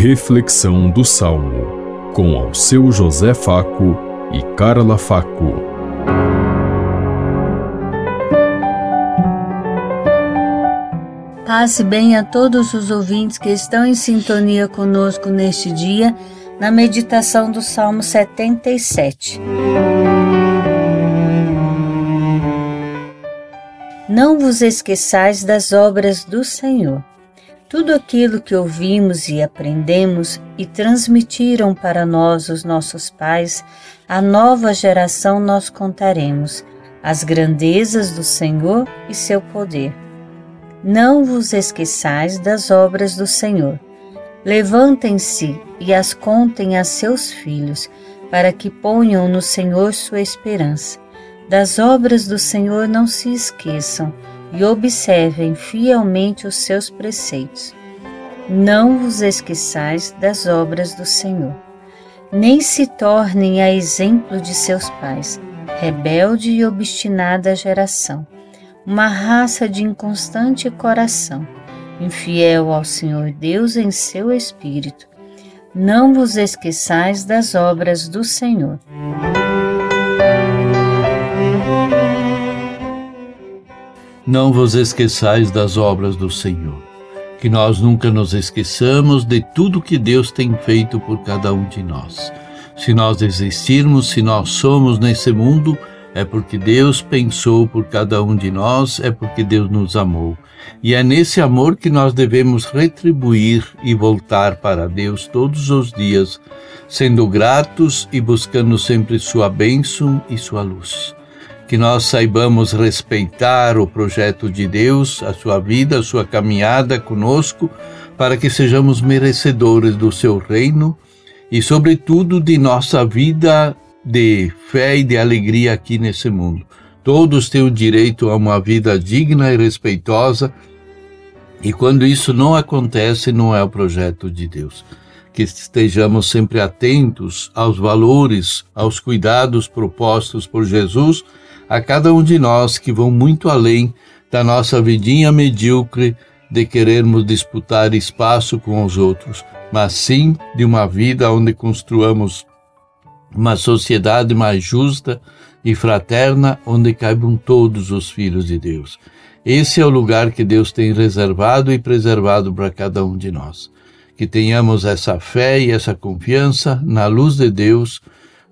Reflexão do Salmo, com ao seu José Faco e Carla Faco. Passe bem a todos os ouvintes que estão em sintonia conosco neste dia, na meditação do Salmo 77. Não vos esqueçais das obras do Senhor. Tudo aquilo que ouvimos e aprendemos e transmitiram para nós os nossos pais, a nova geração nós contaremos as grandezas do Senhor e seu poder. Não vos esqueçais das obras do Senhor. Levantem-se e as contem a seus filhos, para que ponham no Senhor sua esperança. Das obras do Senhor não se esqueçam e observem fielmente os seus preceitos. Não vos esqueçais das obras do Senhor, nem se tornem a exemplo de seus pais, rebelde e obstinada geração, uma raça de inconstante coração, infiel ao Senhor Deus em seu espírito. Não vos esqueçais das obras do Senhor. Não vos esqueçais das obras do Senhor. Que nós nunca nos esqueçamos de tudo que Deus tem feito por cada um de nós. Se nós existirmos, se nós somos nesse mundo, é porque Deus pensou por cada um de nós, é porque Deus nos amou. E é nesse amor que nós devemos retribuir e voltar para Deus todos os dias, sendo gratos e buscando sempre Sua bênção e Sua luz que nós saibamos respeitar o projeto de Deus, a sua vida, a sua caminhada conosco, para que sejamos merecedores do seu reino e, sobretudo, de nossa vida de fé e de alegria aqui nesse mundo. Todos têm o direito a uma vida digna e respeitosa, e quando isso não acontece, não é o projeto de Deus. Que estejamos sempre atentos aos valores, aos cuidados propostos por Jesus a cada um de nós que vão muito além da nossa vidinha medíocre de querermos disputar espaço com os outros, mas sim de uma vida onde construamos uma sociedade mais justa e fraterna, onde caibam todos os filhos de Deus. Esse é o lugar que Deus tem reservado e preservado para cada um de nós. Que tenhamos essa fé e essa confiança na luz de Deus